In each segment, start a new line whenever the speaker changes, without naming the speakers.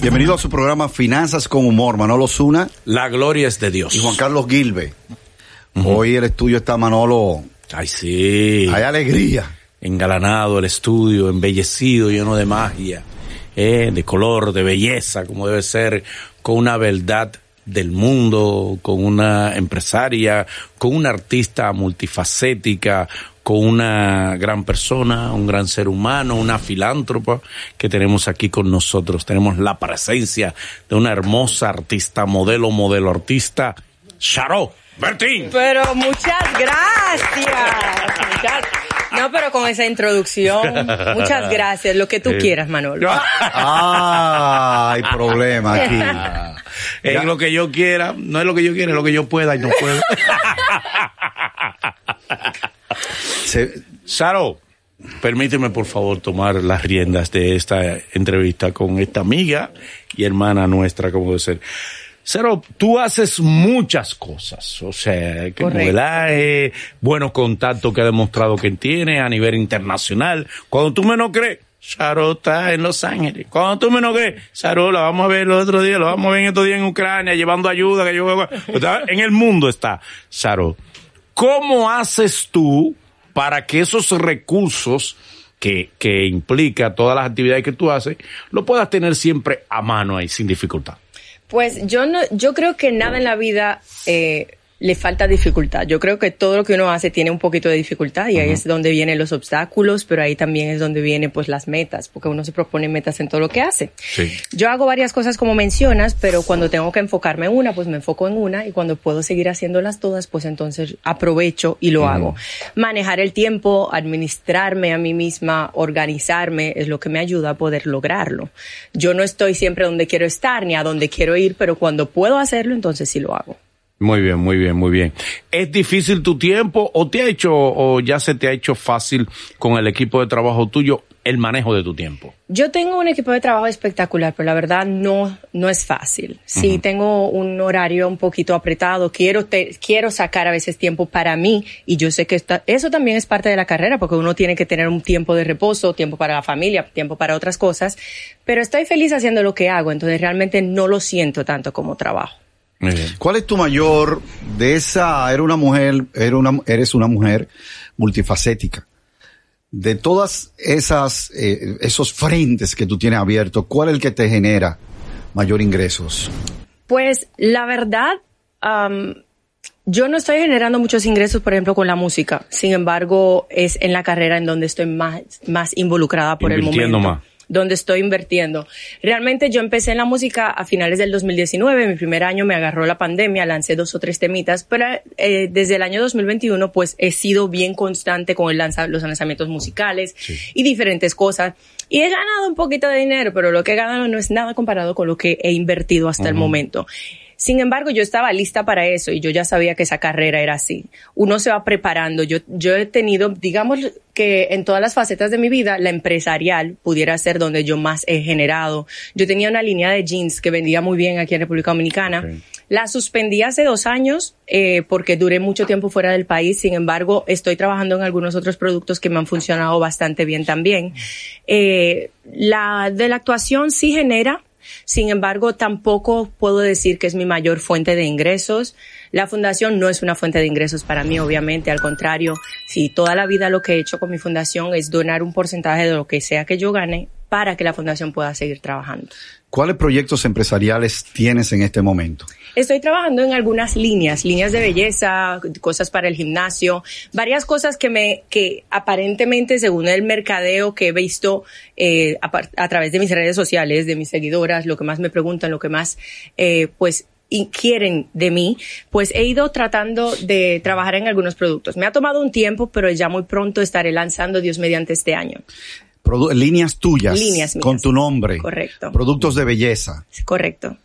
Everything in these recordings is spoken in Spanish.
Bienvenido a su programa Finanzas con Humor, Manolo Zuna
La gloria es de Dios.
y Juan Carlos Gilbe. Hoy el estudio está Manolo,
Ay, sí.
hay alegría.
Engalanado el estudio, embellecido, lleno de magia, eh, de color, de belleza, como debe ser, con una verdad del mundo, con una empresaria, con una artista multifacética, con una gran persona, un gran ser humano, una filántropa que tenemos aquí con nosotros. Tenemos la presencia de una hermosa artista, modelo, modelo artista, Charo Bertín.
Pero muchas gracias. Muchas- No, pero con esa introducción, muchas gracias. Lo que tú
Sí.
quieras, Manolo.
Ah, hay problema aquí.
Es lo que yo quiera, no es lo que yo quiera, es lo que yo pueda y no puedo.
Se-
Saro, permíteme por favor tomar las riendas de esta entrevista con esta amiga y hermana nuestra, como debe ser. Saro, tú haces muchas cosas, o sea, que modelaje, buenos contactos que ha demostrado que tiene a nivel internacional. Cuando tú menos crees, Saro está en Los Ángeles. Cuando tú menos crees, Saro la vamos a ver el otro día, lo vamos a ver estos días en Ucrania, llevando ayuda, que yo, en el mundo está. Saro, ¿cómo haces tú para que esos recursos que, que implica todas las actividades que tú haces, lo puedas tener siempre a mano ahí, sin dificultad?
Pues yo no, yo creo que nada en la vida eh, le falta dificultad. Yo creo que todo lo que uno hace tiene un poquito de dificultad y ahí es donde vienen los obstáculos, pero ahí también es donde vienen pues las metas, porque uno se propone metas en todo lo que hace.
Sí.
Yo hago varias cosas como mencionas, pero cuando tengo que enfocarme en una, pues me enfoco en una y cuando puedo seguir haciéndolas todas, pues entonces aprovecho y lo hago. Manejar el tiempo, administrarme a mí misma, organizarme es lo que me ayuda a poder lograrlo. Yo no estoy siempre donde quiero estar ni a donde quiero ir, pero cuando puedo hacerlo, entonces sí lo hago.
Muy bien, muy bien, muy bien. ¿Es difícil tu tiempo o te ha hecho, o ya se te ha hecho fácil con el equipo de trabajo tuyo el manejo de tu tiempo?
Yo tengo un equipo de trabajo espectacular, pero la verdad no, no es fácil. Sí, tengo un horario un poquito apretado. Quiero, te- quiero sacar a veces tiempo para mí y yo sé que esta- eso también es parte de la carrera porque uno tiene que tener un tiempo de reposo, tiempo para la familia, tiempo para otras cosas. Pero estoy feliz haciendo lo que hago, entonces realmente no lo siento tanto como trabajo.
Muy bien.
¿Cuál es tu mayor de esa? Era una mujer, era una, eres una mujer multifacética. De todas esas, eh, esos frentes que tú tienes abiertos, ¿cuál es el que te genera mayor ingresos?
Pues la verdad, am, yo no estoy generando muchos ingresos, por ejemplo, con la música. Sin embargo, es en la carrera en donde estoy más, más involucrada por el momento.
más.
Donde estoy invirtiendo. Realmente yo empecé en la música a finales del 2019. Mi primer año me agarró la pandemia, lancé dos o tres temitas, pero eh, desde el año 2021 pues he sido bien constante con el lanza- los lanzamientos musicales y diferentes cosas. Y he ganado un poquito de dinero, pero lo que he ganado no es nada comparado con lo que he invertido hasta el momento. Sin embargo, yo estaba lista para eso y yo ya sabía que esa carrera era así. Uno se va preparando. Yo, yo he tenido, digamos que en todas las facetas de mi vida, la empresarial pudiera ser donde yo más he generado. Yo tenía una línea de jeans que vendía muy bien aquí en República Dominicana. La suspendí hace dos años eh, porque duré mucho tiempo fuera del país. Sin embargo, estoy trabajando en algunos otros productos que me han funcionado bastante bien también. Eh, la de la actuación sí genera, sin embargo, tampoco puedo decir que es mi mayor fuente de ingresos. La fundación no es una fuente de ingresos para mí, obviamente, al contrario, si toda la vida lo que he hecho con mi fundación es donar un porcentaje de lo que sea que yo gane para que la fundación pueda seguir trabajando.
¿Cuáles proyectos empresariales tienes en este momento?
Estoy trabajando en algunas líneas, líneas de belleza, cosas para el gimnasio, varias cosas que me, que aparentemente según el mercadeo que he visto eh, a, través de mis redes sociales, de mis seguidoras, lo que más me preguntan, lo que más, eh, pues quieren de mí, pues he ido tratando de trabajar en algunos productos. Me ha tomado un tiempo, pero ya muy pronto estaré lanzando Dios mediante este año.
Produ- líneas tuyas.
Líneas mías.
Con tu nombre.
Correcto.
Productos de belleza.
Correcto.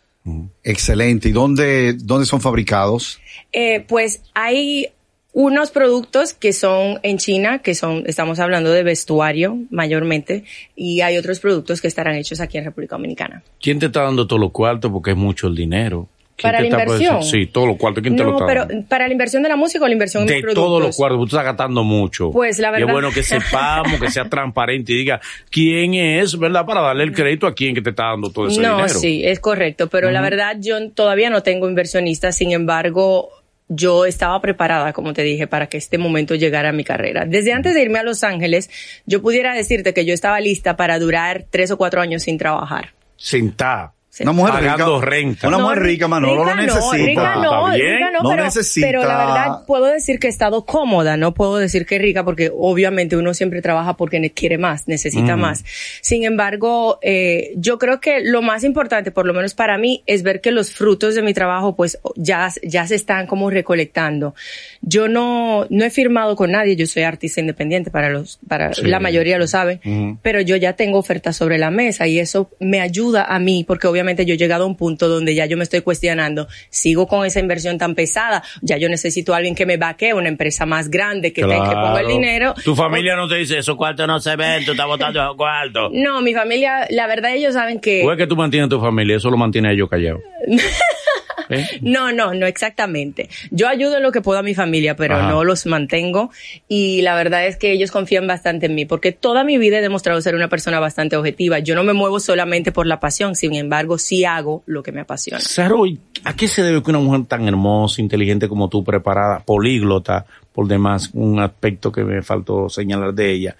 Excelente. ¿Y dónde, dónde son fabricados?
Eh, pues hay unos productos que son en China, que son, estamos hablando de vestuario mayormente, y hay otros productos que estarán hechos aquí en República Dominicana.
¿Quién te está dando todos los cuartos? Porque es mucho el dinero. ¿Quién
¿Para la inversión?
Sí, todos los cuartos. ¿Quién te lo
No,
está
pero
dando?
para la inversión de la música o la inversión en
de
los productos.
todos los cuartos, tú estás gastando mucho.
Pues, la
Y
verdad-
es bueno que sepamos, que sea transparente y diga quién es, ¿verdad? Para darle el crédito a quien que te está dando todo ese
no,
dinero.
sí, es correcto, pero la verdad yo todavía no tengo inversionistas, sin embargo, yo estaba preparada, como te dije, para que este momento llegara a mi carrera. Desde antes de irme a Los Ángeles, yo pudiera decirte que yo estaba lista para durar tres o cuatro años sin trabajar.
Sentar.
Sí.
Una mujer
Pagando
rica.
renta.
Una
No,
mujer rica, Manolo,
rica
lo necesita.
No, rica no, rica no,
No
pero,
necesita-
pero la verdad puedo decir que he estado cómoda, no puedo decir que rica porque obviamente uno siempre trabaja porque quiere más, necesita más. Sin embargo, eh, yo creo que lo más importante, por lo menos para mí, es ver que los frutos de mi trabajo pues ya, ya se están como recolectando. Yo no, no he firmado con nadie, yo soy artista independiente para los, para
Sí.
la mayoría lo saben,
Ujú.
pero yo ya tengo ofertas sobre la mesa y eso me ayuda a mí porque obviamente yo he llegado a un punto donde ya yo me estoy cuestionando, sigo con esa inversión tan pesada, ya yo necesito a alguien que me vaquee, una empresa más grande que, te, que ponga el
Claro.
dinero.
Tu familia no te dice, esos cuartos no se ven, tú estás botando esos cuartos.
No, mi familia, la verdad ellos saben que...
O es que tú mantienes a tu familia, eso lo mantiene ellos callados. ¿Eh?
No, no, no exactamente. Yo ayudo en lo que puedo a mi familia, pero
Ajá.
no los mantengo. Y la verdad es que ellos confían bastante en mí, porque toda mi vida he demostrado ser una persona bastante objetiva. Yo no me muevo solamente por la pasión, sin embargo, sí hago lo que me apasiona.
Saro, ¿y ¿a qué se debe que una mujer tan hermosa, inteligente como tú, preparada, políglota, por demás, un aspecto que me faltó señalar de ella,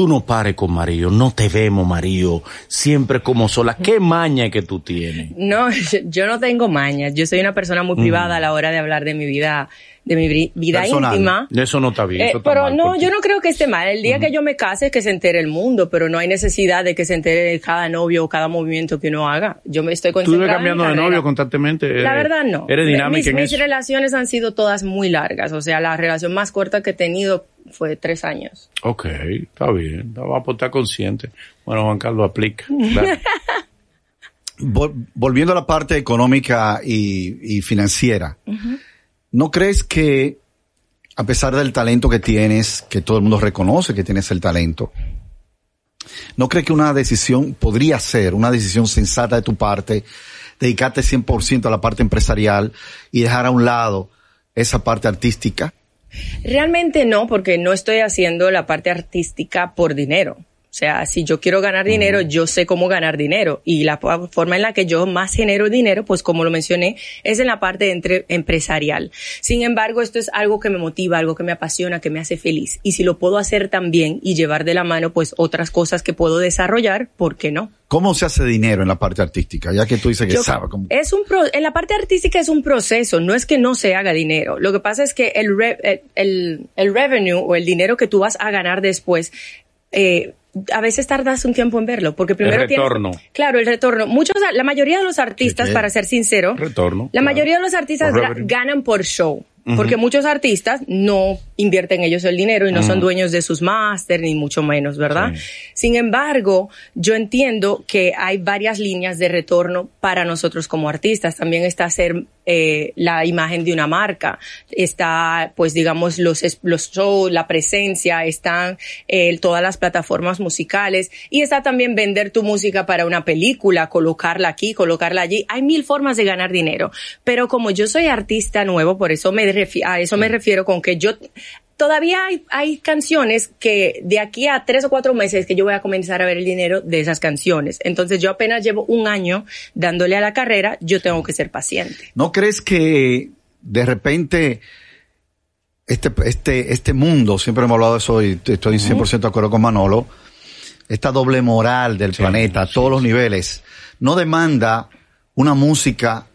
tú no pares con Mario, no te vemos Mario, siempre como sola, ¿qué maña que tú tienes?
No, yo no tengo mañas. Yo soy una persona muy privada a la hora de hablar de mi vida, de mi vida
Personal.
íntima.
Eso no está bien.
Eh,
eso está
pero
mal
no, yo no creo que esté mal. El día que yo me case, que se entere el mundo, pero no hay necesidad de que se entere de cada novio o cada movimiento que uno haga. Yo me estoy
Tú
concentrada en mi
cambiando de
carrera.
novio constantemente.
La verdad no.
Eres dinámica
mis,
en
mis
eso.
relaciones han sido todas muy largas. O sea, la relación más corta que he tenido fue tres años.
Ok, está bien, va a estar consciente. Bueno, Juan Carlos, aplica.
Volviendo a la parte económica y, y financiera, ¿no crees que a pesar del talento que tienes, que todo el mundo reconoce que tienes el talento, ¿no crees que una decisión podría ser una decisión sensata de tu parte, dedicarte 100% a la parte empresarial y dejar a un lado esa parte artística?
Realmente no, porque no estoy haciendo la parte artística por dinero. O sea, si yo quiero ganar dinero, yo sé cómo ganar dinero. Y la forma en la que yo más genero dinero, pues como lo mencioné, es en la parte entre- empresarial. Sin embargo, esto es algo que me motiva, algo que me apasiona, que me hace feliz. Y si lo puedo hacer también y llevar de la mano, pues otras cosas que puedo desarrollar, ¿por qué no?
¿Cómo se hace dinero en la parte artística? Ya que tú dices que
Yo-
cómo.
Es un pro- en la parte artística es un proceso, no es que no se haga dinero. Lo que pasa es que el, re- el, el, el revenue o el dinero que tú vas a ganar después, eh, a veces tardas un tiempo en verlo, porque primero tienes-
retorno.
claro, el retorno. Muchos, la mayoría de los artistas, para ser sincero,
Retorno,
la
claro.
mayoría de los artistas
Por
ganan por show. Porque muchos artistas no invierten ellos el dinero y no son dueños de sus máster, ni mucho menos, ¿verdad?
Sí.
Sin embargo, yo entiendo que hay varias líneas de retorno para nosotros como artistas. También está hacer eh, la imagen de una marca, está, pues digamos, los, los shows, la presencia, están eh, todas las plataformas musicales. Y está también vender tu música para una película, colocarla aquí, colocarla allí. Hay mil formas de ganar dinero, pero como yo soy artista nuevo, por eso me a eso me refiero con que yo todavía hay, hay canciones que de aquí a tres o cuatro meses que yo voy a comenzar a ver el dinero de esas canciones. Entonces yo apenas llevo un año dándole a la carrera, yo tengo que ser paciente.
¿No crees que de repente este, este, este mundo, siempre hemos hablado de eso y estoy 100% de acuerdo con Manolo, esta doble moral del planeta a todos los niveles, no demanda una música,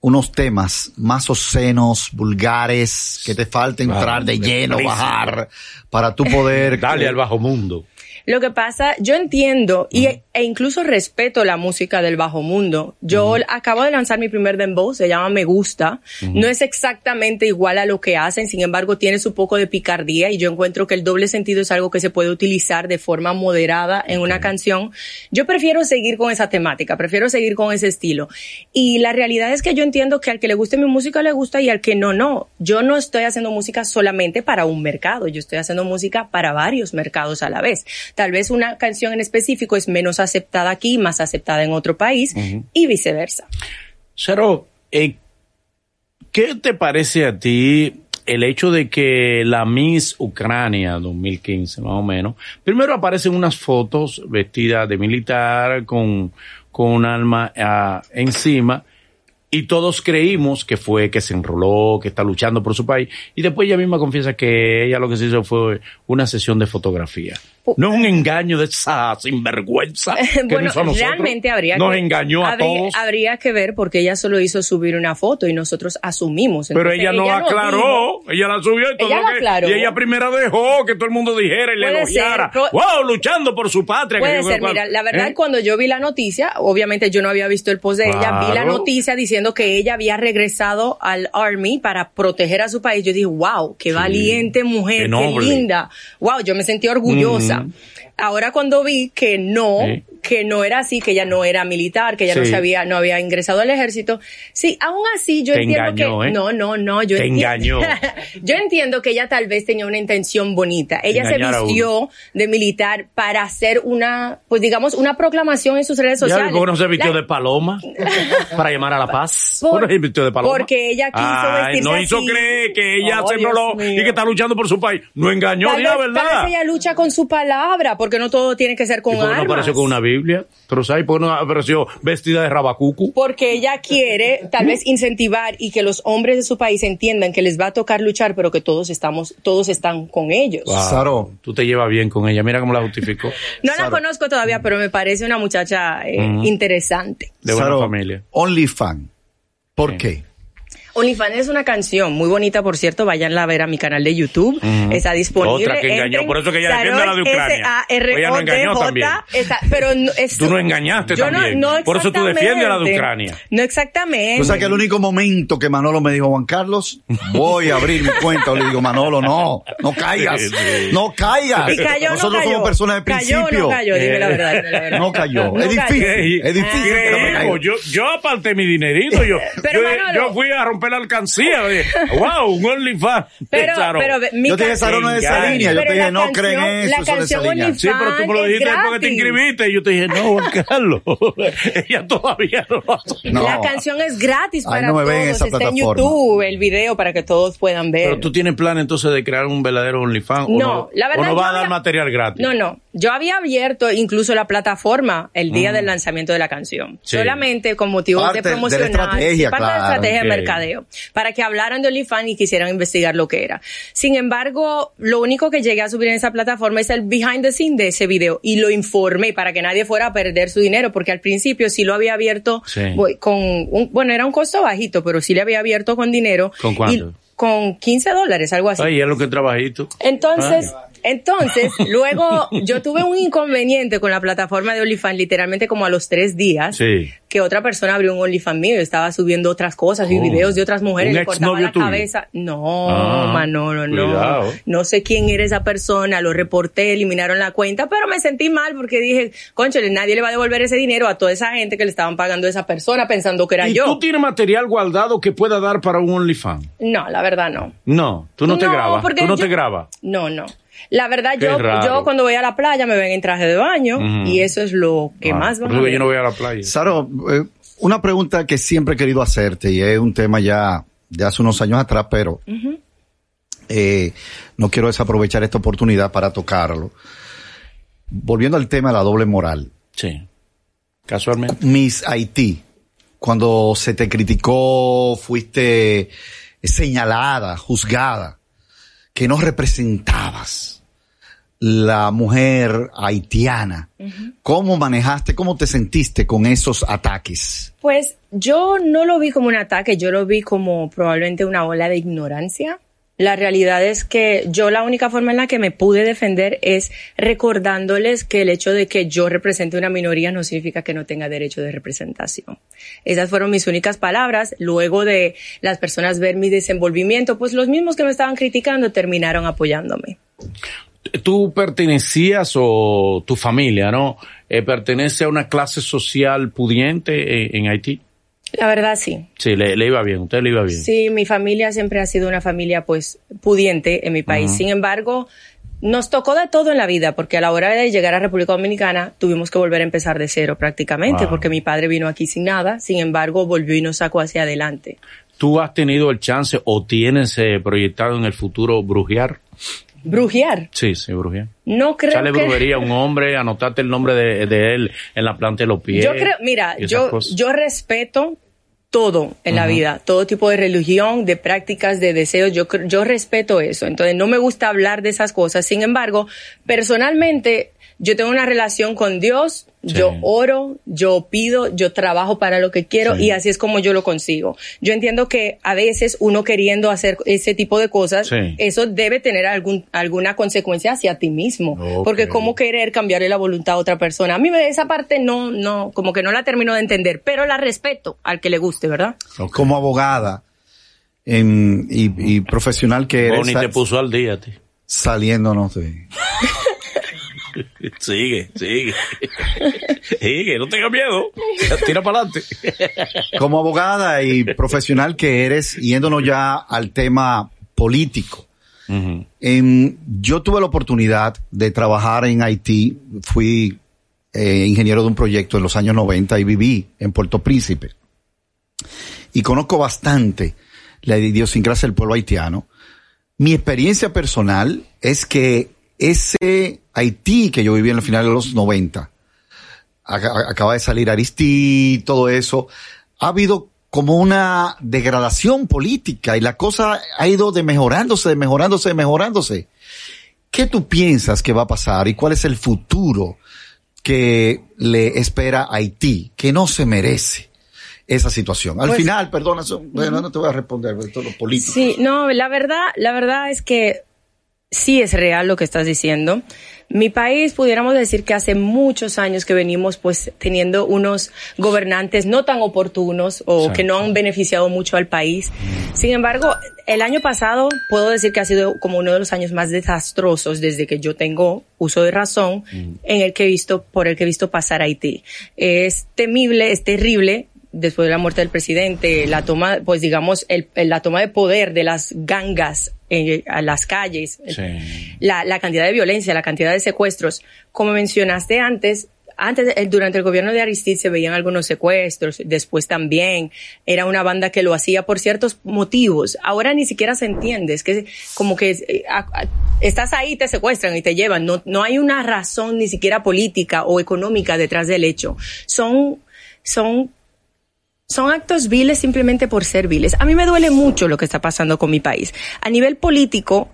unos temas más obscenos, vulgares, que te falta
Claro,
entrar de lleno, bajar, para tú poder...
Dale al bajo mundo.
Lo que pasa, yo entiendo y, e incluso respeto la música del bajo mundo. Yo acabo de lanzar mi primer dembow, se llama Me Gusta. No es exactamente igual a lo que hacen, sin embargo tiene su poco de picardía y yo encuentro que el doble sentido es algo que se puede utilizar de forma moderada en una canción. Yo prefiero seguir con esa temática, prefiero seguir con ese estilo. Y la realidad es que yo entiendo que al que le guste mi música le gusta y al que no, no. Yo no estoy haciendo música solamente para un mercado, yo estoy haciendo música para varios mercados a la vez. Tal vez una canción en específico es menos aceptada aquí, más aceptada en otro país y viceversa.
Charo, eh, ¿qué te parece a ti el hecho de que la Miss Ucrania 2015, más o menos, primero aparecen unas fotos vestidas de militar con, con un alma ah, encima y todos creímos que fue que se enroló, que está luchando por su país, y después ella misma confiesa que ella lo que se hizo fue una sesión de fotografía. No es un engaño de esa sinvergüenza que
bueno,
nos
realmente habría
nos
que,
engañó a
habría,
todos.
Habría que ver porque ella solo hizo subir una foto y nosotros asumimos.
Pero ella no aclaró, ella la subió y todo
Ella
lo que-
aclaró.
y ella primero dejó que todo el mundo dijera y le elogiara.
ser,
wow, luchando por su patria.
Puede ser, mira, la verdad
¿Eh?
cuando yo vi la noticia, obviamente yo no había visto el post de ella, vi la noticia diciendo que ella había regresado al Army para proteger a su país. Yo dije, wow, qué valiente mujer,
qué
linda. Wow, yo me sentí orgullosa. Ahora cuando vi que no. Que no era así, que ella no era militar, que ella no se había, no había ingresado al ejército, sí, aún así yo
Te
entiendo
engañó,
que,
¿eh?
no, no, no, yo
Te
enti-
engañó.
yo entiendo que ella tal vez tenía una intención bonita. Ella se
Engañar
vistió de militar para hacer una, pues digamos, una proclamación en sus redes
¿Ya
sociales.
¿Cómo no se vistió
La-
de paloma? para llamar a la paz.
Por-
¿Cómo no se vistió de paloma?
porque ella quiso
Ay,
vestirse
No hizo
así.
creer que ella
Oh,
se enroló y que está luchando por su país. No engañó,
Tal
la
vez, tal
verdad.
vez ella lucha con su palabra, porque no todo tiene que ser con
¿Y por qué no
armas.
apareció con una Biblia? Pero ¿sabes por qué no apareció vestida de rabacucu?
Porque ella quiere tal vez incentivar y que los hombres de su país entiendan que les va a tocar luchar, pero que todos estamos, todos están con ellos.
Saro.
Tú te llevas bien con ella. Mira cómo la justificó.
No la conozco todavía, pero me parece una muchacha eh, interesante.
De buena
Saro,
familia.
OnlyFans. ¿Por
Sí.
qué?
OnlyFans es una canción muy bonita, por cierto. Váyanla a ver a mi canal de YouTube. Está disponible.
Otra que engañó,
Entren,
por eso que ella defiende a la de Ucrania. Ella no engañó también.
está- pero no, es-
Tú no engañaste
yo
también.
No, no
Por eso tú defiendes a la de. Ucrania.
No exactamente.
O sea que el único momento que Manolo me dijo, Juan Carlos, voy a abrir mi cuenta, le digo, Manolo, no, no caigas, no caigas.
Y cayó,
Nosotros
no cayó.
somos personas de
Cayó,
principio.
no cayó, dime la verdad, dime la verdad.
No cayó.
No
es difícil,
¿Qué-
es difícil.
Yo, yo aparté mi dinerito. Yo,
Pero,
yo,
Manolo-
yo fui a romper la alcancía. wow, un OnlyFans.
Pero,
Saro.
pero mi
Yo te dije, Saro, no es de esa línea. Yo te dije, no creen
canción-
eso,
la
no es de esa
canción
línea.
Sí, pero tú me lo dijiste porque te inscribiste. Y yo te dije, no, Juan Carlos. Ella todavía no lo hace.
No.
La canción es gratis
Ay,
para
no me
todos.
ven en esa
Está en. YouTube el video para que todos puedan ver.
Pero tú tienes plan entonces de crear un verdadero OnlyFans. o
No,
no,
la verdad
O no va a dar
había-
material gratis.
No, no. Yo había abierto incluso la plataforma el día del lanzamiento de la canción.
Mm. Sí.
solamente con motivos
Parte
de
de la
promocionar.
estrategia,
sí, parte de estrategia de
Ok.
Para que hablaran de OnlyFans y quisieran investigar lo que era. Sin embargo, lo único que llegué a subir en esa plataforma es el behind the scene de ese video. Y lo informé para que nadie fuera a perder su dinero. Porque al principio sí lo había abierto
Sí.
con un, bueno, era un costo bajito, pero sí le había abierto con dinero.
¿Con cuánto?
Y con 15 dólares, algo así.
Ay, es lo que trabajito.
Entonces, entonces, luego yo tuve un inconveniente con la plataforma de OnlyFans literalmente como a los tres días.
Sí.
Que otra persona abrió un OnlyFans mío y estaba subiendo otras cosas y
Oh.
videos de otras mujeres,
¿Un
le cortaba la
tuyo?
cabeza. No,
Ah,
Manolo, no.
cuidado.
No sé quién era esa persona, lo reporté, eliminaron la cuenta, pero me sentí mal porque dije, conchale, nadie le va a devolver ese dinero a toda esa gente que le estaban pagando a esa persona pensando que era
¿Y
yo.
tú tienes material guardado que pueda dar para un OnlyFans?
No, la verdad no.
No, tú no te grabas. Tú no
yo-
te grabas.
No, no. La verdad,
Qué
yo,
raro.
yo cuando voy a la playa me ven en traje de baño y eso es lo que
Ah,
más van a
yo no voy a la playa.
Saro, eh, una pregunta que siempre he querido hacerte y es un tema ya de hace unos años atrás, pero eh, no quiero desaprovechar esta oportunidad para tocarlo. Volviendo al tema de la doble moral.
Sí. Casualmente.
Miss Haití, cuando se te criticó, fuiste señalada, juzgada, que no representabas la mujer haitiana. ¿Cómo manejaste, cómo te sentiste con esos ataques?
Pues yo no lo vi como un ataque, yo lo vi como probablemente una ola de ignorancia. La realidad es que yo la única forma en la que me pude defender es recordándoles que el hecho de que yo represente una minoría no significa que no tenga derecho de representación. Esas fueron mis únicas palabras. Luego de las personas ver mi desenvolvimiento, pues los mismos que me estaban criticando terminaron apoyándome.
Tú pertenecías o tu familia, ¿no? Eh, pertenece a una clase social pudiente en Haití.
La verdad sí.
Sí, le, iba bien, usted le iba bien.
Sí, mi familia siempre ha sido una familia pues pudiente en mi país. Sin embargo, nos tocó de todo en la vida, porque a la hora de llegar a República Dominicana tuvimos que volver a empezar de cero prácticamente, porque mi padre vino aquí sin nada, sin embargo volvió y nos sacó hacia adelante.
¿Tú has tenido el chance o tienes eh, proyectado en el futuro brujear?
¿Brujear?
Sí, sí, brujear.
No creo
Echarle brujería a un hombre, anotarte el nombre de, él en la planta de los pies.
Yo creo, mira, yo, yo respeto todo en la vida, todo tipo de religión, de prácticas, de deseos, yo, yo respeto eso. Entonces no me gusta hablar de esas cosas. Sin embargo, personalmente, yo tengo una relación con Dios, yo oro, yo pido, yo trabajo para lo que quiero y así es como yo lo consigo. Yo entiendo que a veces uno queriendo hacer ese tipo de cosas, eso debe tener algún, alguna consecuencia hacia ti mismo. Porque cómo querer cambiarle la voluntad a otra persona. A mí esa parte no, no, como que no la termino de entender, pero la respeto al que le guste, ¿verdad?
Como abogada y, profesional que eres.
Bonnie te puso al día, ti.
Saliéndonos de...
sigue, sigue. sigue, no tengas miedo. Tira para adelante.
Como abogada y profesional que eres, yéndonos ya al tema político. yo tuve la oportunidad de trabajar en Haití. Fui eh, ingeniero de un proyecto en los años 90 y viví en Puerto Príncipe. Y conozco bastante la idiosincrasia del pueblo haitiano. Mi experiencia personal es que ese Haití que yo viví en el final de los 90, acaba de salir Aristí, todo eso, ha habido como una degradación política y la cosa ha ido de mejorándose, de mejorándose, de mejorándose. ¿Qué tú piensas que va a pasar y cuál es el futuro que le espera a Haití, que no se merece? esa situación. Al pues final, perdona, bueno, no te voy a responder, todo lo político.
Sí, no, la verdad, la verdad es que sí es real lo que estás diciendo. Mi país, pudiéramos decir que hace muchos años que venimos pues teniendo unos gobernantes no tan oportunos o que no han beneficiado mucho al país. Sin embargo, el año pasado puedo decir que ha sido como uno de los años más desastrosos desde que yo tengo uso de razón en el que he visto, por el que he visto pasar Haití. Es temible, es terrible después de la muerte del presidente, la toma, pues digamos, el, la toma de poder de las gangas en, a las calles, la, la cantidad de violencia, la cantidad de secuestros. Como mencionaste antes, antes, durante el gobierno de Aristide se veían algunos secuestros, después también era una banda que lo hacía por ciertos motivos. Ahora ni siquiera se entiende, es que como que eh, estás ahí, te secuestran y te llevan. No, no hay una razón ni siquiera política o económica detrás del hecho. Son, son son actos viles simplemente por ser viles. A mí me duele mucho lo que está pasando con mi país. A nivel político,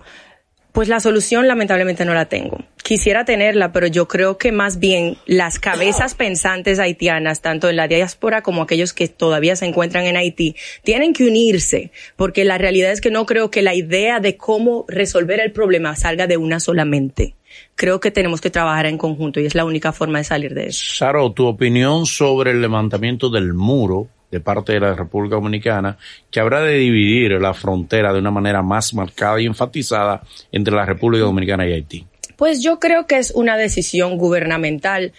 pues la solución lamentablemente no la tengo. Quisiera tenerla, pero yo creo que más bien las cabezas pensantes haitianas, tanto en la diáspora como aquellos que todavía se encuentran en Haití, tienen que unirse, porque la realidad es que no creo que la idea de cómo resolver el problema salga de una solamente. Creo que tenemos que trabajar en conjunto y es la única forma de salir de eso.
Saro, tu opinión sobre el levantamiento del muro de parte de la República Dominicana que habrá de dividir la frontera de una manera más marcada y enfatizada entre la República Dominicana y Haití?
Pues yo creo que es una decisión gubernamental.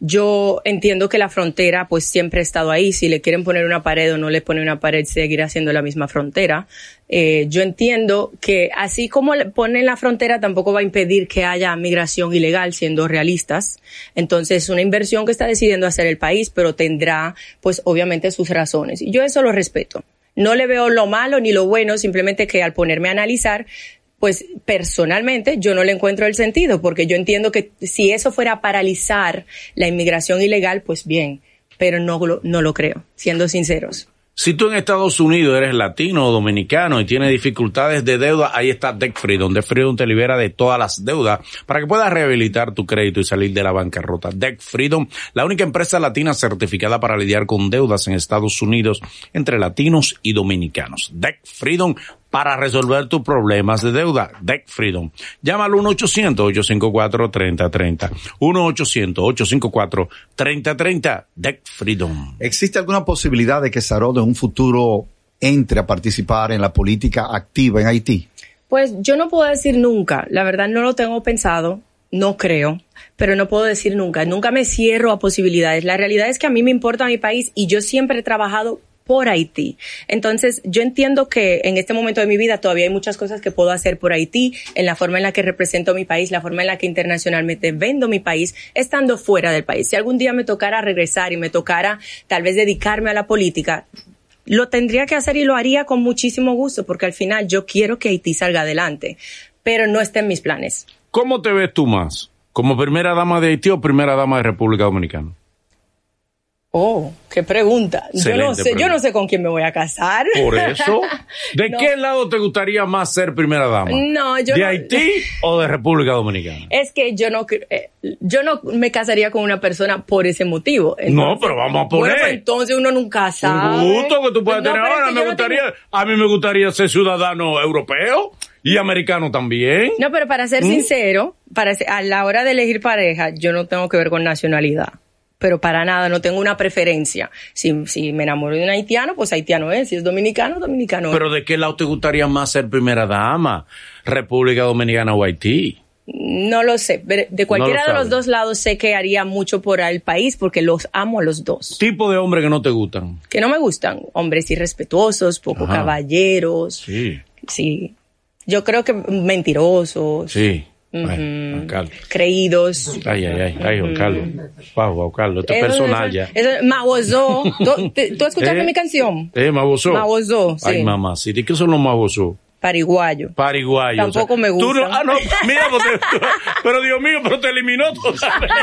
Yo entiendo que la frontera pues siempre ha estado ahí. Si le quieren poner una pared o no le ponen una pared, seguirá siendo la misma frontera. Eh, yo entiendo que así como le ponen la frontera tampoco va a impedir que haya migración ilegal, siendo realistas. Entonces es una inversión que está decidiendo hacer el país, pero tendrá pues obviamente sus razones. Y yo eso lo respeto. No le veo lo malo ni lo bueno, simplemente que al ponerme a analizar, pues personalmente yo no le encuentro el sentido, porque yo entiendo que si eso fuera a paralizar la inmigración ilegal, pues bien, pero no, no lo creo, siendo sinceros.
Si tú en Estados Unidos eres latino o dominicano y tienes dificultades de deuda, ahí está Debt Freedom. Debt Freedom te libera de todas las deudas para que puedas rehabilitar tu crédito y salir de la bancarrota. Debt Freedom, la única empresa latina certificada para lidiar con deudas en Estados Unidos entre latinos y dominicanos. Debt Freedom para resolver tus problemas de deuda. Debt Freedom. Llama al 1-800-854-3030. 1-800-854-3030. Debt Freedom.
¿Existe alguna posibilidad de que Sarod en un futuro entre a participar en la política activa en Haití?
Pues yo no puedo decir nunca, la verdad no lo tengo pensado, no creo, pero no puedo decir nunca, nunca me cierro a posibilidades. La realidad es que a mí me importa mi país y yo siempre he trabajado por Haití. Entonces, yo entiendo que en este momento de mi vida todavía hay muchas cosas que puedo hacer por Haití, en la forma en la que represento mi país, la forma en la que internacionalmente vendo mi país, estando fuera del país. Si algún día me tocara regresar y me tocara tal vez dedicarme a la política, lo tendría que hacer y lo haría con muchísimo gusto, porque al final yo quiero que Haití salga adelante, pero no está en mis planes.
¿Cómo te ves tú más? ¿Como primera dama de Haití o primera dama de República Dominicana?
Oh, qué pregunta. Yo no sé, yo no sé con quién me voy a casar.
Por eso. ¿De
No.
qué lado te gustaría más ser primera dama?
No, yo
¿De
no-
Haití o de República Dominicana?
Es que yo no, eh, yo no me casaría con una persona por ese motivo.
No, pero vamos a poner.
Bueno, pues entonces uno nunca sabe.
Un gusto que tú puedas
No,
tener ahora. Me gustaría,
tengo-
a mí me gustaría ser ciudadano europeo y americano también.
No, pero para
¿Mm?
ser sincero, para a la hora de elegir pareja, yo no tengo que ver con nacionalidad. Pero para nada, no tengo una preferencia. Si, si me enamoro de un haitiano, pues haitiano es. Si es dominicano, dominicano es.
Pero ¿de qué lado te gustaría más ser primera dama? ¿República Dominicana o Haití?
No lo sé. pero De cualquiera de los dos lados sé que haría mucho por el país porque los amo a los dos.
Tipo de hombre que no te gustan.
Que no me gustan. Hombres irrespetuosos, poco
Ajá.
caballeros.
Sí,
Sí. Yo creo que mentirosos.
sí. Ay.
Creídos.
Ay, ay, ay, ay, Juan Carlos. Wow, Juan Carlos, este
Eso-
personal
eso-
ya.
eso- Mabozó. ¿Tú, te- tú escuchaste
Eh,
mi canción?
Eh, Mabozó.
Mabozó, sí.
Ay, mamá, sí. ¿De qué son los Mabozó?
Pariguayo.
Pariguayo.
Tampoco me
Tú no,
gustan.
ah, no, mira, porque- pero Dios mío, pero te eliminó totalmente.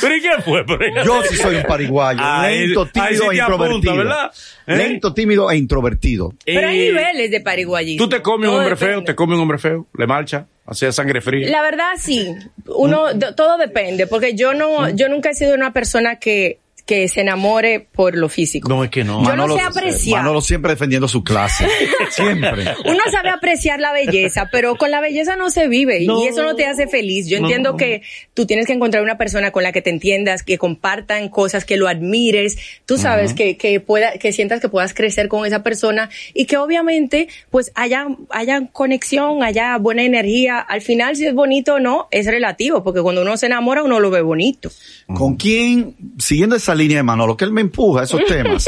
¿Pero y qué fue? Pero-
Yo sí soy un pariguayo,
Ahí-
lento,
sí
tímido e
apunta,
introvertido.
¿verdad? ¿Eh?
Lento, tímido e introvertido.
Pero hay
Eh,
niveles de pariguayismo.
¿Tú te comes un hombre feo?
depende.
¿Te comes un hombre feo? ¿Le marcha? ¿Hacía sangre fría?
La verdad sí, uno todo depende, porque yo no yo nunca he sido una persona que que se enamore por lo físico.
No, es que no.
Yo no sé apreciar.
Manolo siempre defendiendo su clase. siempre.
Uno sabe apreciar la belleza, pero con la belleza no se vive y-
No.
y eso no te hace feliz. Yo
No.
entiendo que tú tienes que encontrar una persona con la que te entiendas, que compartan cosas, que lo admires, tú sabes que que pueda que sientas que puedas crecer con esa persona y que obviamente pues haya haya conexión, haya buena energía. Al final si es bonito o no es relativo, porque cuando uno se enamora uno lo ve bonito.
¿Con quién, siguiendo esa línea de Manolo, que él me empuja a esos temas?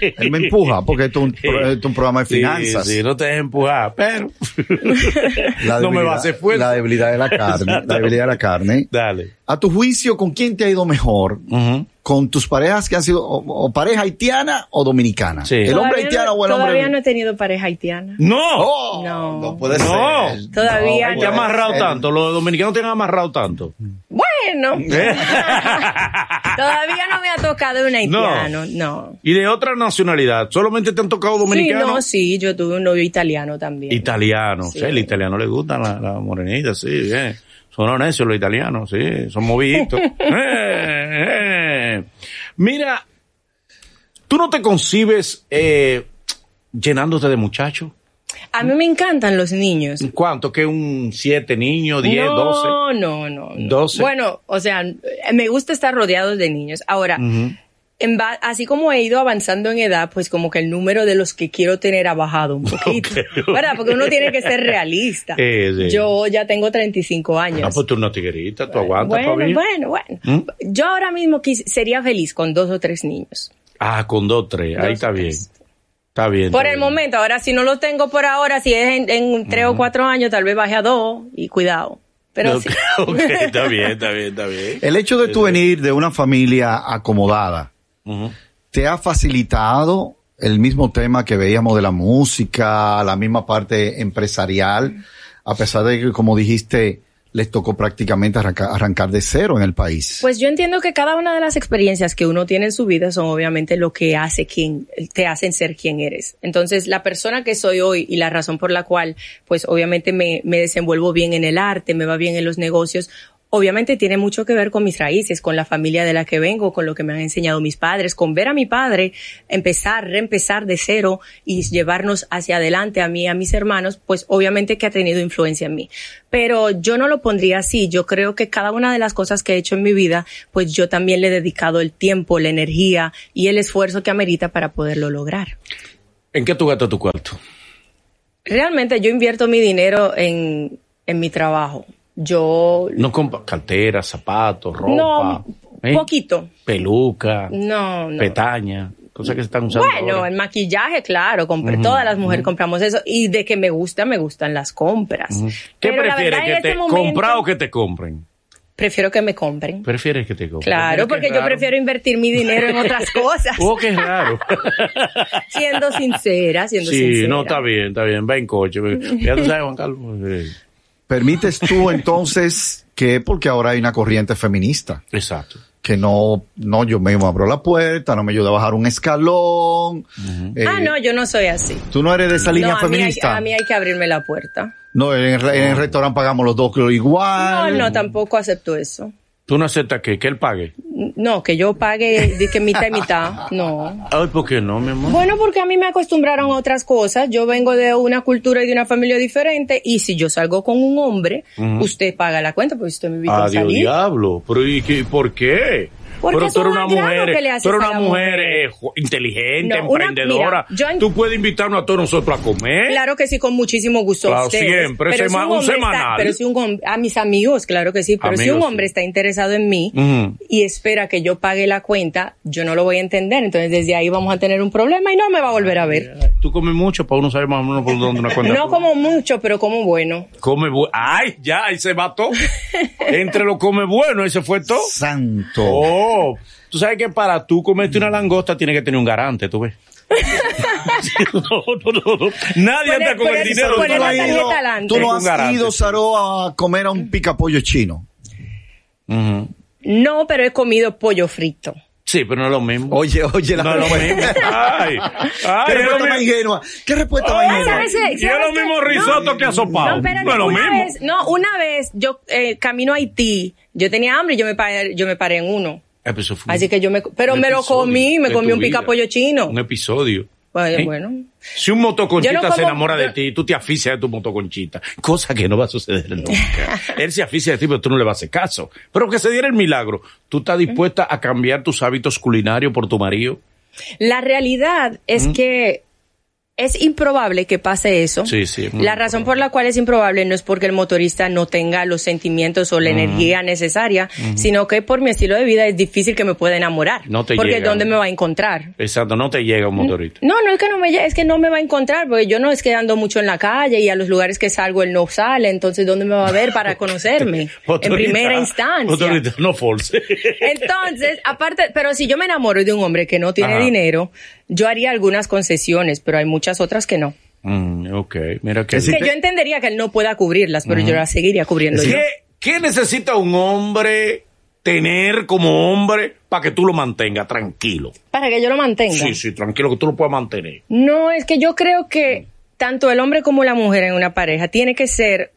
él me empuja porque esto es un, pro- esto es un programa de finanzas.
Sí, no te dejes empujar, pero.
La
no me va a hacer fuerte.
La debilidad de la carne. La debilidad de la carne.
Dale.
A tu juicio, ¿con quién te ha ido mejor? ¿Con tus parejas que han sido o, o pareja haitiana o dominicana?
Sí.
¿El hombre
Todavía
haitiano
no,
o el hombre?
Todavía no he tenido pareja haitiana.
¡No!
Oh,
No.
no puede
No.
ser.
Todavía
Ay,
no.
te ha amarrado tanto. Los dominicanos te han amarrado tanto.
Bueno.
¿Eh?
Todavía no me ha tocado un haitiano, no.
Y de otra nacionalidad, solamente te han tocado
Sí,
dominicanos.
no, sí, yo tuve un novio italiano también.
Italiano,
Sí.
sí. el italiano le gustan las la morenitas, sí, bien. Son necios los italianos, sí, son moviditos. Eh, eh. Mira, tú no te concibes eh, llenándote de muchachos.
A mí me encantan los niños.
¿Cuánto? ¿Que un siete niños, diez,
no,
doce?
No, no, no.
Doce.
Bueno, o sea, me gusta estar rodeado de niños. Ahora, en así como he ido avanzando en edad, pues como que el número de los que quiero tener ha bajado un poquito. ¿Verdad? Porque uno tiene que ser realista.
Eh, sí.
Yo ya tengo 35 años.
No, pues tú una tiguerita, tú aguantas
bueno,
todavía.
bueno, bueno.
¿Mm?
Yo ahora mismo quis- sería feliz con dos o tres niños.
Ah, con dos, tres, ahí está bien. Está bien.
Por
está
el
bien.
momento, ahora si no lo tengo por ahora, si es en, en tres o cuatro años, tal vez baje a dos y cuidado. Pero
Ok,
sí.
ok, está bien, está bien, está bien.
El hecho de tú venir de una familia acomodada, ¿te ha facilitado el mismo tema que veíamos de la música, la misma parte empresarial, a pesar de que, como dijiste, les tocó prácticamente arranca- arrancar de cero en el país?
Pues yo entiendo que cada una de las experiencias que uno tiene en su vida son obviamente lo que hace quien, te hacen ser quien eres. Entonces, la persona que soy hoy y la razón por la cual, pues obviamente me, me desenvuelvo bien en el arte, me va bien en los negocios, obviamente tiene mucho que ver con mis raíces, con la familia de la que vengo, con lo que me han enseñado mis padres, con ver a mi padre empezar, reempezar de cero y llevarnos hacia adelante a mí y a mis hermanos, pues obviamente que ha tenido influencia en mí. Pero yo no lo pondría así. Yo creo que cada una de las cosas que he hecho en mi vida, pues yo también le he dedicado el tiempo, la energía y el esfuerzo que amerita para poderlo lograr.
¿En qué tú gastas tu cuarto?
Realmente yo invierto mi dinero en, en mi trabajo. Yo
No compras carteras, zapatos, ropa.
No,
¿eh?
poquito.
Peluca,
No, no.
petaña, cosas que se están usando.
Bueno,
ahora.
el maquillaje, claro, compré, todas las mujeres compramos eso y de que me gusta, me gustan las compras.
¿Qué
Pero
prefieres? ¿Que te
este momento,
o que te compren?
Prefiero que me compren.
¿Prefieres que te compren?
Claro, porque yo prefiero invertir mi dinero en otras cosas.
Oh, qué raro.
siendo sincera, siendo
sí,
sincera.
no, está bien, está bien. Va en coche. Ya tú sabes, Juan Carlos.
¿Permites tú entonces que, porque ahora hay una corriente feminista,
Exacto.
que no, no, yo mismo abro la puerta, no me ayuda a bajar un escalón. eh,
Ah, no, yo no soy así.
Tú no eres de esa línea
no, a mí, hay,
feminista.
a mí hay que abrirme la puerta.
No, en el, en el restaurante pagamos los dos
No,
igual.
no, tampoco acepto eso.
¿Tú no aceptas que, que él pague?
No, que yo pague que mitad y mitad. No.
Ay, ¿por qué no, mi amor?
Bueno, porque a mí me acostumbraron a otras cosas. Yo vengo de una cultura y de una familia diferente y si yo salgo con un hombre, usted paga la cuenta porque usted me invita a salir.
diablo. ¿Pero y qué, por qué?
Porque
Pero tú eres
un
una mujer, tú eres
a
una mujer eh, inteligente,
No, una-
emprendedora.
mira, yo en-
Tú puedes invitarnos a todos nosotros a comer.
Claro que sí, con muchísimo gusto. a
Claro,
ustedes.
siempre,
Pero
sema-
si
un
hombre está-
semanal.
pero si un a mis amigos, claro que sí. Pero si un hombre
sí.
está interesado en mí y espera que yo pague la cuenta, yo no lo voy a entender. Entonces desde ahí vamos a tener un problema y no me va a volver a ver.
Tú comes mucho para uno saber más o menos por dónde una cuenta.
No como mucho, pero como bueno.
Come bu- Ay, ya, ahí se mató. Entre lo come bueno, ese fue todo.
Santo.
Oh, tú sabes que para tú comerte una langosta tiene que tener un garante, tú ves. no, no, no, no. Nadie
Pone-
anda con el dinero. de
la adelante.
tú no has ido. Saro, a comer a un picapollo chino.
Ujú.
No, pero he comido pollo frito.
Sí, pero no es lo mismo.
Oye, oye, la
no es lo mismo. Ay, ay,
¿Qué respuesta más ingenua? ¿Qué respuesta más ingenua?
Y es
¿Sabes
lo mismo
No.
risotto que asopado.
No, espérate,
no es lo
una
mismo.
vez, no, una vez yo eh, camino a Haití, yo tenía hambre y yo me paré, yo me paré en uno.
Eso fue
Así que yo me, pero me lo comí, me comí un
vida.
picapollo chino.
Un episodio.
Bueno,
¿Eh?
bueno.
Si un motoconchita se enamora de ti, tú te aficias de tu motoconchita. Cosa que no va a suceder nunca. Él se aficia de ti, pero tú no le vas a hacer caso. Pero que se diera el milagro. ¿Tú estás dispuesta a cambiar tus hábitos culinarios por tu marido?
La realidad es que es improbable que pase eso.
Sí, sí,
La razón por la cual es improbable no es porque el motorista no tenga los sentimientos o la energía necesaria, sino que por mi estilo de vida es difícil que me pueda enamorar.
No te
porque
llega.
¿dónde me va a encontrar?
Exacto, no te llega un motorista.
No, no es que no me llegue, es que no me va a encontrar, porque yo no es que ando mucho en la calle y a los lugares que salgo él no sale, entonces ¿dónde me va a ver para conocerme? en primera instancia.
Motorista, no force.
Entonces, aparte, pero si yo me enamoro de un hombre que no tiene
Ajá.
dinero, yo haría algunas concesiones, pero hay muchas otras que no.
Mm, ok, mira que...
Que sí
que yo entendería que él no pueda cubrirlas, pero yo las seguiría cubriendo yo.
¿Qué, ¿Qué necesita un hombre tener como hombre para que tú lo mantengas tranquilo?
Para que yo lo mantenga.
Sí, sí, tranquilo, que tú lo puedas mantener.
No, es que yo creo que tanto el hombre como la mujer en una pareja tiene que ser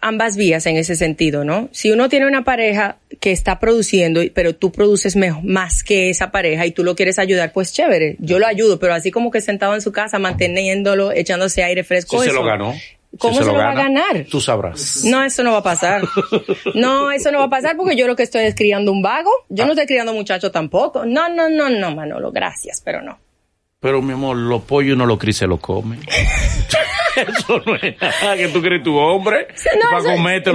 ambas vías en ese sentido, ¿no? Si uno tiene una pareja que está produciendo, pero tú produces mejor, más que esa pareja y tú lo quieres ayudar, pues chévere, yo lo ayudo, pero así como que sentado en su casa, manteniéndolo, echándose aire fresco.
Si se lo ganó. si
¿Cómo se, lo va a
gana,
ganar?
Tú sabrás.
No, eso no va a pasar. No, eso no va a pasar porque yo lo que estoy es criando un vago. Yo
Ah.
no estoy criando muchacho tampoco. No, no, no, no, Manolo, gracias, pero no.
Pero mi amor, los pollos uno los cría y se los come. Eso no es nada que tú crees tu hombre
No,
para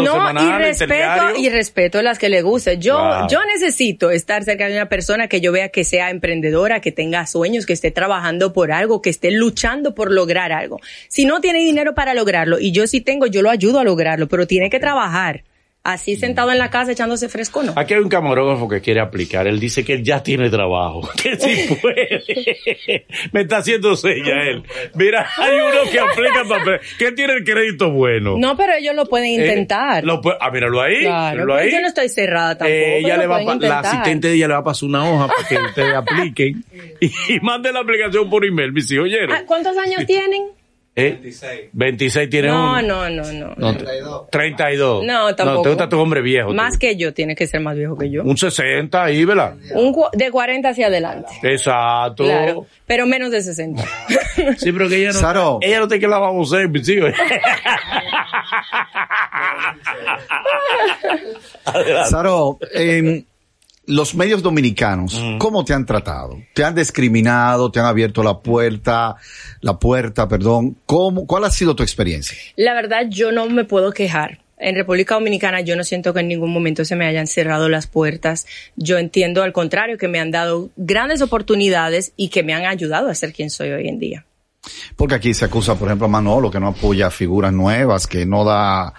no,
semanal,
y respeto, y respeto las que le guste. Yo,
Wow.
yo necesito estar cerca de una persona que yo vea que sea emprendedora, que tenga sueños, que esté trabajando por algo, que esté luchando por lograr algo. Si no tiene dinero para lograrlo, y yo sí tengo, yo lo ayudo a lograrlo, pero tiene que trabajar. Así sentado en la casa echándose fresco, no.
Aquí hay un camarógrafo que quiere aplicar. Él dice que él ya tiene trabajo. Que sí puede. Me está haciendo sella él. Mira, hay uno que aplica papel. Que tiene el crédito bueno.
No, pero ellos lo pueden
Eh,
intentar.
lo ah, míralo ahí.
Claro,
míralo ahí.
yo no estoy cerrada tampoco.
Eh, ella
pero
le va pa- la asistente de ella le va a pasar una hoja para que ustedes apliquen y, y manden la aplicación por email, mis hijos. ¿oyeron?
Ah, ¿Cuántos años tienen?
¿Eh? 26. 26 tiene
No,
uno.
no, no, no.
No,
32.
32.
No, tampoco.
te gusta tu hombre viejo.
Más
tú.
que yo, tiene que ser más viejo que yo.
Un 60 ahí, ¿verdad?
Un de 40 hacia adelante.
Exacto.
Claro, pero menos de 60.
Sí, pero que ella no.
Saro.
Ella no te que la vamos a hacer, mis hijos. Adelante.
Saro, en los medios dominicanos, ¿cómo te han tratado? ¿Te han discriminado? ¿Te han abierto la puerta? La puerta, perdón. ¿Cómo, ¿Cuál ha sido tu experiencia?
La verdad, yo no me puedo quejar. En República Dominicana yo no siento que en ningún momento se me hayan cerrado las puertas. Yo entiendo al contrario que me han dado grandes oportunidades y que me han ayudado a ser quien soy hoy en día.
Porque aquí se acusa, por ejemplo, a Manolo que no apoya figuras nuevas, que no da,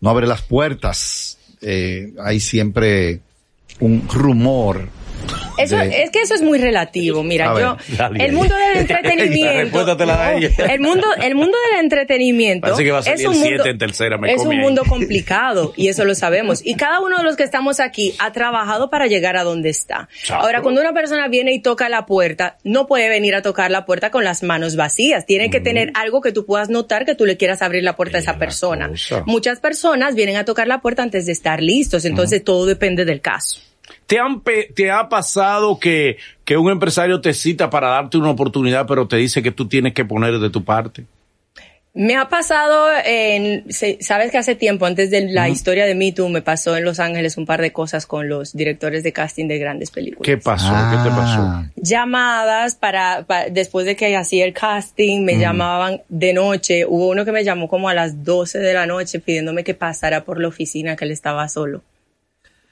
no abre las puertas. Eh, hay siempre un rumor.
Eso,
de-
es que eso es muy relativo. Mira,
ver,
yo,
dale.
el mundo del entretenimiento,
la
el mundo, el mundo del entretenimiento
Parece que va a salir
es un
el
mundo,
en tercera, me
es un
ahí.
mundo complicado y eso lo sabemos. Y cada uno de los que estamos aquí ha trabajado para llegar a donde está. Ahora, cuando una persona viene y toca la puerta, no puede venir a tocar la puerta con las manos vacías. Tiene que tener algo que tú puedas notar que tú le quieras abrir la puerta a
Es
esa persona. Muchas personas vienen a tocar la puerta antes de estar listos, entonces todo depende del caso.
¿Te, han pe- ¿Te ha pasado que, que un empresario te cita para darte una oportunidad, pero te dice que tú tienes que poner de tu parte?
Me ha pasado en, sabes que hace tiempo, antes de la historia de Me Too, me pasó en Los Ángeles un par de cosas con los directores de casting de grandes películas.
¿Qué pasó? ¿Qué te pasó?
Ah,
Llamadas para, pa- después de que hacía el casting, me llamaban de noche. Hubo uno que me llamó como a las 12 de la noche pidiéndome que pasara por la oficina que él estaba solo.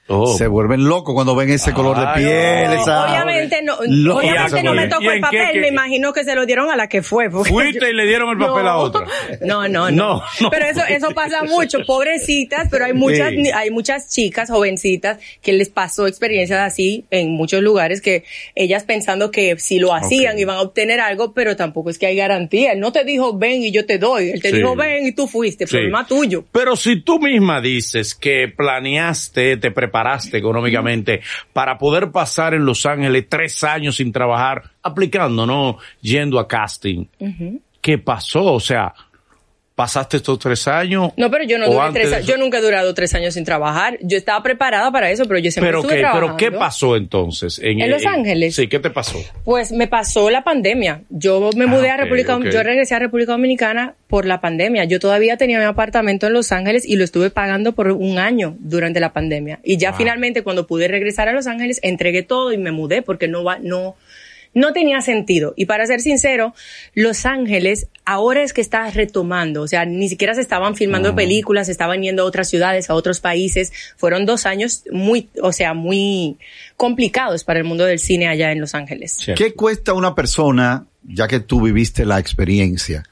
Oh.
Se vuelven locos cuando ven ese color de
Ay,
piel.
no,
esa-
obviamente no, obviamente no me tocó
¿Y
el
qué-
papel,
qué-
me imagino que se lo dieron a la que fue.
Fuiste
yo-
y le dieron el papel a otra.
No, no, no.
No, no.
Pero eso, eso pasa mucho, pobrecitas, pero hay muchas,
Sí.
hay muchas chicas jovencitas que les pasó experiencias así en muchos lugares que ellas pensando que si lo hacían iban a obtener algo, pero tampoco es que hay garantía. Él no te dijo ven y yo te doy, él te
Sí.
dijo ven y tú fuiste,
Sí.
problema tuyo.
Pero si tú misma dices que planeaste, te preparaste económicamente para poder pasar en Los Ángeles tres años sin trabajar, aplicando, ¿no? Yendo a casting. ¿Qué pasó? O sea, ¿pasaste estos tres años?
No, pero yo no
¿O
duré tres años, yo nunca he durado tres años sin trabajar. Yo estaba preparada para eso, pero yo siempre
Pero
estuve
qué,
trabajando.
pero ¿qué pasó entonces?
¿En Los Ángeles?
Sí, ¿qué te pasó?
Pues me pasó la pandemia. Yo me mudé
Ah,
a
ok,
República, yo regresé a República Dominicana por la pandemia. Yo todavía tenía mi apartamento en Los Ángeles y lo estuve pagando por un año durante la pandemia. Y ya
Wow.
finalmente cuando pude regresar a Los Ángeles entregué todo y me mudé porque no va, no, no tenía sentido. Y para ser sincero, Los Ángeles ahora es que está retomando. O sea, ni siquiera se estaban filmando películas, se estaban yendo a otras ciudades, a otros países. Fueron dos años muy, o sea, muy complicados para el mundo del cine allá en Los Ángeles.
¿Qué cuesta una persona, ya que tú viviste la experiencia,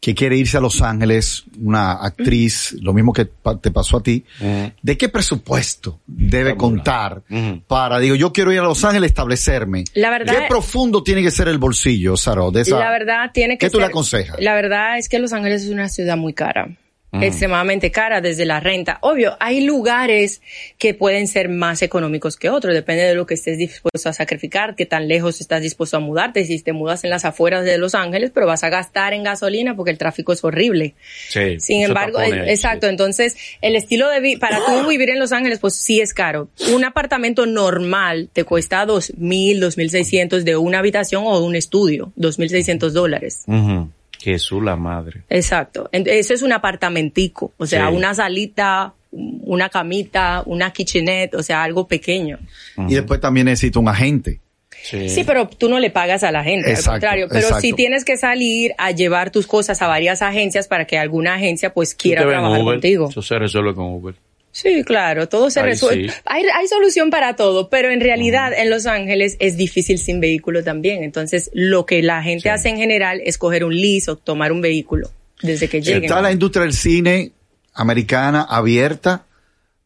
que quiere irse a Los Ángeles, una actriz, lo mismo que pa- te pasó a ti, ¿de qué presupuesto debe contar para, digo, yo quiero ir a Los Ángeles a establecerme?
La verdad-
¿Qué profundo tiene que ser el bolsillo, Saro? De esa,
La verdad tiene que
¿Qué tú le aconsejas?
La verdad es que Los Ángeles es una ciudad muy cara. Extremadamente cara desde la renta. Obvio, hay lugares que pueden ser más económicos que otros, depende de lo que estés dispuesto a sacrificar, qué tan lejos estás dispuesto a mudarte, si te mudas en las afueras de Los Ángeles, pero vas a gastar en gasolina porque el tráfico es horrible.
Sí,
Sin embargo,
ahí,
exacto,
sí.
entonces el estilo de vida, para tú vivir en Los Ángeles, pues sí es caro. Un apartamento normal te cuesta dos mil, dos mil seiscientos de una habitación o un estudio, dos mil seiscientos dólares.
Jesús la madre.
Exacto. Eso es un apartamentico, o sea,
Sí.
una salita, una camita, una kitchenette, o sea, algo pequeño.
Y después también necesita un agente.
Sí.
Sí, pero tú no le pagas a la gente,
Exacto,
al contrario. Pero
exacto.
sí tienes que salir a llevar tus cosas a varias agencias para que alguna agencia pues quiera trabajar
Uber,
contigo.
Eso se resuelve con Uber.
Sí, claro, todo se resuelve.
sí.
Hay, hay solución para todo, pero en realidad en Los Ángeles es difícil sin vehículo también. Entonces, lo que la gente hace en general es coger un lease o tomar un vehículo desde que lleguen.
Está la industria del cine americana abierta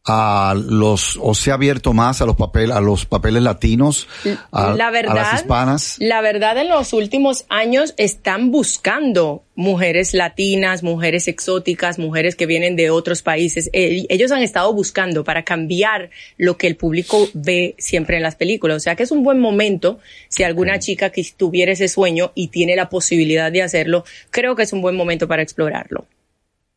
a los o se ha abierto más a los papeles a los papeles latinos a,
la verdad,
a las hispanas.
la verdad en los últimos años están buscando mujeres latinas mujeres exóticas mujeres que vienen de otros países. Eh, ellos han estado buscando para cambiar lo que el público ve siempre en las películas. O sea que es un buen momento si alguna chica que tuviera ese sueño y tiene la posibilidad de hacerlo creo que es un buen momento para explorarlo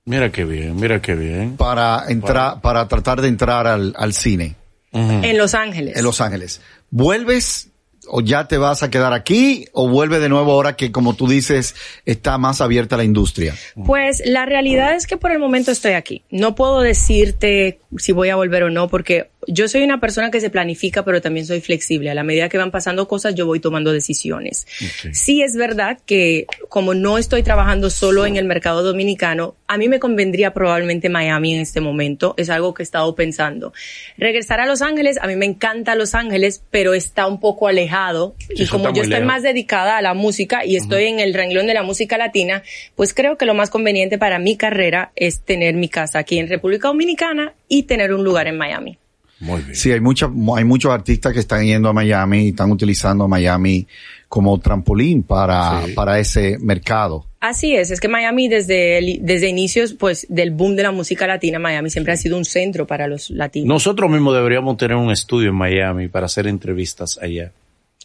Mira qué bien, mira qué bien.
para entrar para tratar de entrar al, al cine.
En Los Ángeles.
En Los Ángeles. Vuelves o ya te vas a quedar aquí o vuelve de nuevo ahora que como tú dices está más abierta la industria
Pues la realidad es que por el momento estoy aquí. No puedo decirte si voy a volver o no, porque yo soy una persona que se planifica, pero también soy flexible. A la medida que van pasando cosas, yo voy tomando decisiones.
Ok.
Sí es verdad que como no estoy trabajando solo en el mercado dominicano, a mí me convendría probablemente Miami en este momento. Es algo que he estado pensando. Regresar a Los Ángeles, a mí me encanta Los Ángeles, pero está un poco alejado. Y
Eso
como
está
yo estoy más dedicada a la música y estoy en el renglón de la música latina, pues creo que lo más conveniente para mi carrera es tener mi casa aquí en República Dominicana y tener un lugar en Miami.
Muy bien.
Sí, hay mucha, hay muchos artistas que están yendo a Miami y están utilizando Miami como trampolín para,
Sí.
para ese mercado.
Así es, es que Miami desde, el- desde inicios pues del boom de la música latina, Miami siempre ha sido un centro para los latinos.
Nosotros mismos deberíamos tener un estudio en Miami para hacer entrevistas allá.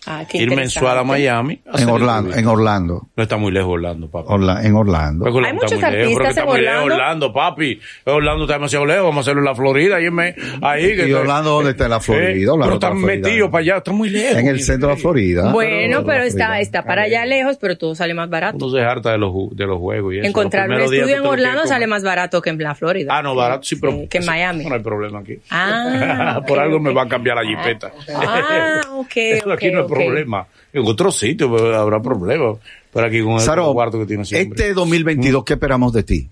Ah, qué
Ir mensual a. Miami. a
En Orlando, en Orlando,
No está muy lejos Orlando, papi.
Orla- en Orlando.
Pues Orlando
Hay
está
muchos artistas
está
en
muy lejos,
Orlando.
Orlando, papi. Orlando está demasiado lejos. Vamos a hacerlo en la Florida. Ahí, me, ahí que
¿Y
está-
Orlando dónde está? En la Florida,
Eh,
Orlando
pero
está en
están
la Florida.
metidos para allá. Está muy lejos.
En el centro de la Florida.
Bueno, pero está,
Florida.
está para allá lejos, pero todo sale más barato.
Uno se harta de los, de los juegos y eso.
Encontrar un estudio en Orlando sale más barato que en la Florida.
Ah, no, barato, sí, pero.
que en Miami.
No hay problema aquí.
Ah,
Por algo me va a cambiar la jipeta.
Ah, ok, ok,
problema. En otro sitio pues, habrá problemas. Pero aquí con el
Saro,
cuarto que tiene siempre.
este 2022, ¿qué esperamos de ti?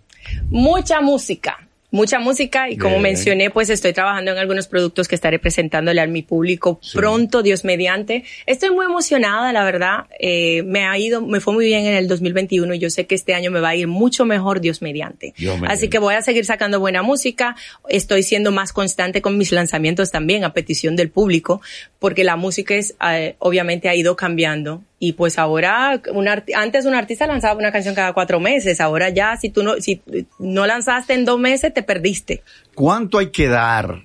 Mucha música. Mucha música y como
Bien.
mencioné, pues estoy trabajando en algunos productos que estaré presentándole a mi público
Sí.
pronto, Dios mediante. Estoy muy emocionada, la verdad. Eh, me ha ido, me fue muy bien en el 2021 y yo sé que este año me va a ir mucho mejor, Dios mediante.
Dios.
Así que voy a seguir sacando buena música. Estoy siendo más constante con mis lanzamientos también a petición del público, porque la música es, eh, obviamente ha ido cambiando. Y pues ahora, un antes un artista lanzaba una canción cada cuatro meses. Ahora ya, si tú no, si no lanzaste en dos meses, te perdiste.
¿Cuánto hay que dar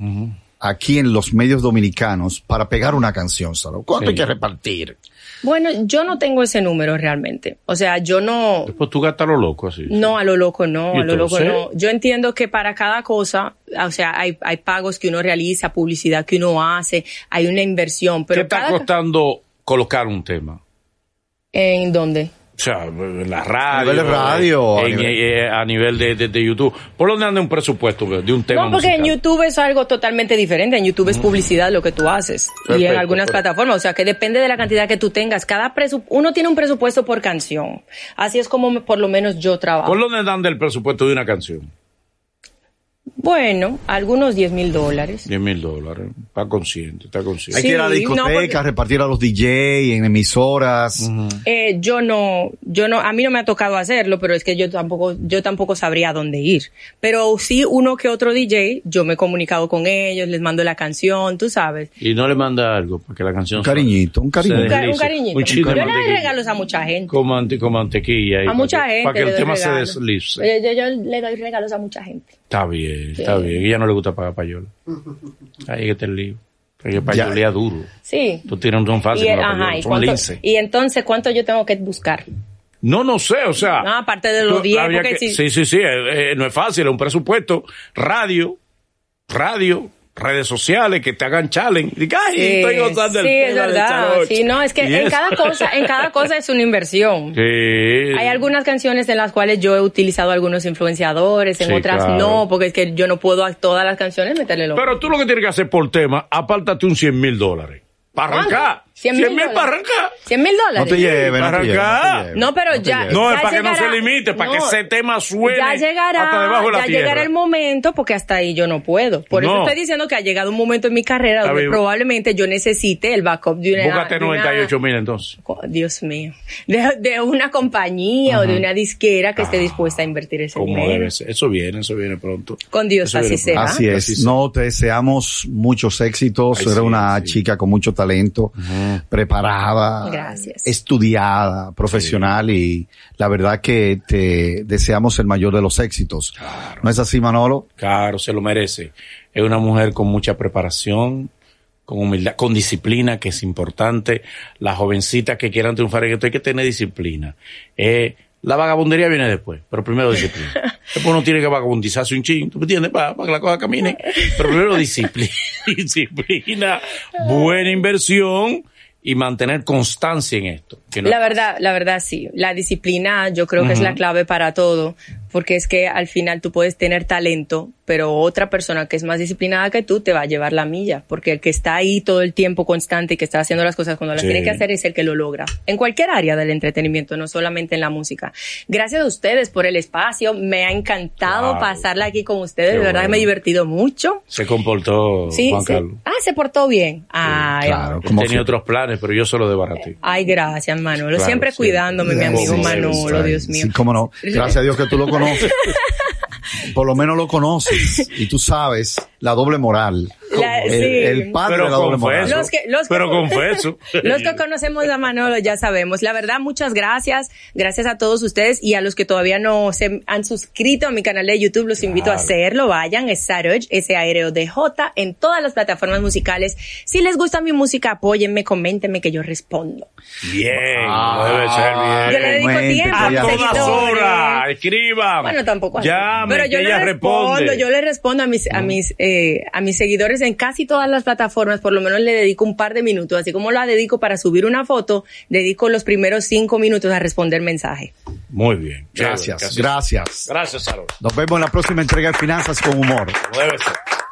aquí en los medios dominicanos para pegar una canción, Saro? ¿Cuánto
Sí.
hay que repartir?
Bueno, yo no tengo ese número realmente. O sea, yo no,
Después tú gastas lo loco así.
no a lo loco, no,
¿Y
a lo loco no. Yo entiendo que para cada cosa, o sea, hay, hay pagos que uno realiza, publicidad que uno hace, hay una inversión,
¿Qué
pero
está
cada-
costando colocar un tema?
¿En dónde?
O sea, en la radio.
A nivel de radio, a nivel-
eh, a nivel de, de- de YouTube. ¿Por dónde anda un presupuesto de un tema
No, porque en? YouTube es algo totalmente diferente. En YouTube es publicidad lo que tú haces. y en algunas plataformas. O sea, que depende de la cantidad que tú tengas. Cada presu uno tiene un presupuesto por canción. Así es como por lo menos yo trabajo.
¿Por dónde anda el presupuesto de una canción?
Bueno, algunos 10 mil dólares.
10 mil dólares. Está consciente, está consciente.
Hay
Sí,
que ir a la
no,
discoteca,
porque-
repartir a los DJ en emisoras.
Eh, yo no, yo no, a mí no me ha tocado hacerlo, pero es que yo tampoco, yo tampoco sabría a dónde ir. Pero sí uno que otro DJ, yo me he comunicado con ellos, les mando la canción, tú sabes.
Y no le manda algo para que la canción
Un cariñito, un
se
cariñito.
Un, ca- un cariñito.
Un
yo le doy regalos a mucha gente.
Con, mante- con mantequilla. ahí
A mucha
que-
gente.
Para que el tema se
regalos.
deslice.
Yo, yo- yo le doy regalos a mucha gente.
Está bien, está bien. Y ella no le gusta pagar payola. Ahí está el lío. Porque payolea duro.
Sí.
Tú tienes un don fácil
Y, ajá,
payola.
y,
Son
cuánto-
lince.
y entonces, ¿cuánto yo tengo que buscar?
No, no sé, o sea.
No, aparte de los
tú-
10,
habría
porque
que-
si-
Sí, sí, sí, eh, eh, no es fácil, es un presupuesto. Radio, radio, redes sociales que te hagan challenge. Ay,
Sí,
estoy gozando el
sí, es verdad.
esta noche".
Sí, no, es que en cada cosa, en cada cosa es una inversión.
Sí.
Hay algunas canciones en las cuales yo he utilizado algunos influenciadores, en
Sí,
otras
claro.
no, porque es que yo no puedo a todas las canciones meterle lo
Pero tú lo que tienes que hacer por tema, apártate un 100 mil dólares. Para arrancar.
100
100
mil
para arrancar.
100 mil dólares.
No te lleves, no
Para
te
acá.
no lleves.
No, pero ya-.
No, es para que no se limite, para que ese tema suene
ya llegará,
hasta debajo de la
ya
tierra.
llegará el momento, porque hasta ahí yo no puedo. Por eso estoy diciendo que ha llegado un momento en mi carrera
Está
donde
bien.
probablemente yo necesite el backup de una...
Búscate
de una-
98 mil entonces.
Dios mío. De, de una compañía o de una disquera que esté dispuesta a invertir ese
Como
dinero.
debe ser. Eso viene, eso viene pronto.
Con Dios,
Eso
así
pronto.
Así es. No, te deseamos muchos éxitos.
Ay,
Eres
sí,
una
sí.
chica con mucho talento, preparada,
Gracias.
estudiada, profesional y la verdad que te deseamos el mayor de los éxitos. ¿No es así, Manolo?
Claro, se lo merece. Es una mujer con mucha preparación, con humildad, con disciplina, que es importante. Las jovencitas que quieran triunfar en esto hay que tener disciplina. Eh, la vagabundería viene después, pero primero disciplina. Después uno tiene que vagabundizarse un ching, ¿tú me entiendes? Para, que la cosa camine. Pero primero disciplina, disciplina, buena inversión y mantener constancia en esto. no-
La verdad, la verdad sí. La disciplina yo creo que es la clave para todo, porque es que al final tú puedes tener talento, pero otra persona que es más disciplinada que tú te va a llevar la milla, porque el que está ahí todo el tiempo constante y que está haciendo las cosas cuando las
Sí.
tiene que hacer es el que lo logra. En cualquier área del entretenimiento, no solamente en la música. Gracias a ustedes por el espacio. Me ha encantado
Wow.
pasarla aquí con ustedes.
Qué
de verdad que
bueno.
me he divertido mucho.
Se comportó
Sí,
Juan
sí.
Carlos.
Ah, se portó bien. Ay,
claro. Como
tenía otros planes, pero yo solo desbaraté.
Ay, gracias, Manolo.
Claro,
siempre
sí.
cuidándome, mi amigo Manolo,
sí.
Dios mío.
Sí, cómo no. Gracias a Dios que tú lo conoces. Por lo menos lo conoces y tú sabes la doble moral.
La-
el, el padre de la
Pero
doble moral.
confeso.
Los que- los que-
pero confeso.
Los que conocemos a Manolo ya sabemos. La verdad, muchas gracias. Gracias a todos ustedes y a los que todavía no se han suscrito a mi canal de YouTube, los invito a hacerlo. Vayan, es Saroj, S-A-R-O-D-J, en todas las plataformas musicales. Si les gusta mi música, apóyenme, coméntenme que yo respondo.
Bien,
Ah,
debe ser bien.
Yo le dedico tiempo
a todas horas, escriban.
Bueno, tampoco así.
Llame,
Pero yo le respondo,
responde.
yo le respondo a mis, a mis, eh, a mis seguidores en casi todas las plataformas, por lo menos le dedico un par de minutos, así como la dedico para subir una foto, dedico los primeros cinco minutos a responder mensaje.
Muy bien.
Gracias,
casi-
gracias.
Gracias, Salud.
Nos vemos en la próxima entrega de Finanzas con Humor.
Ser.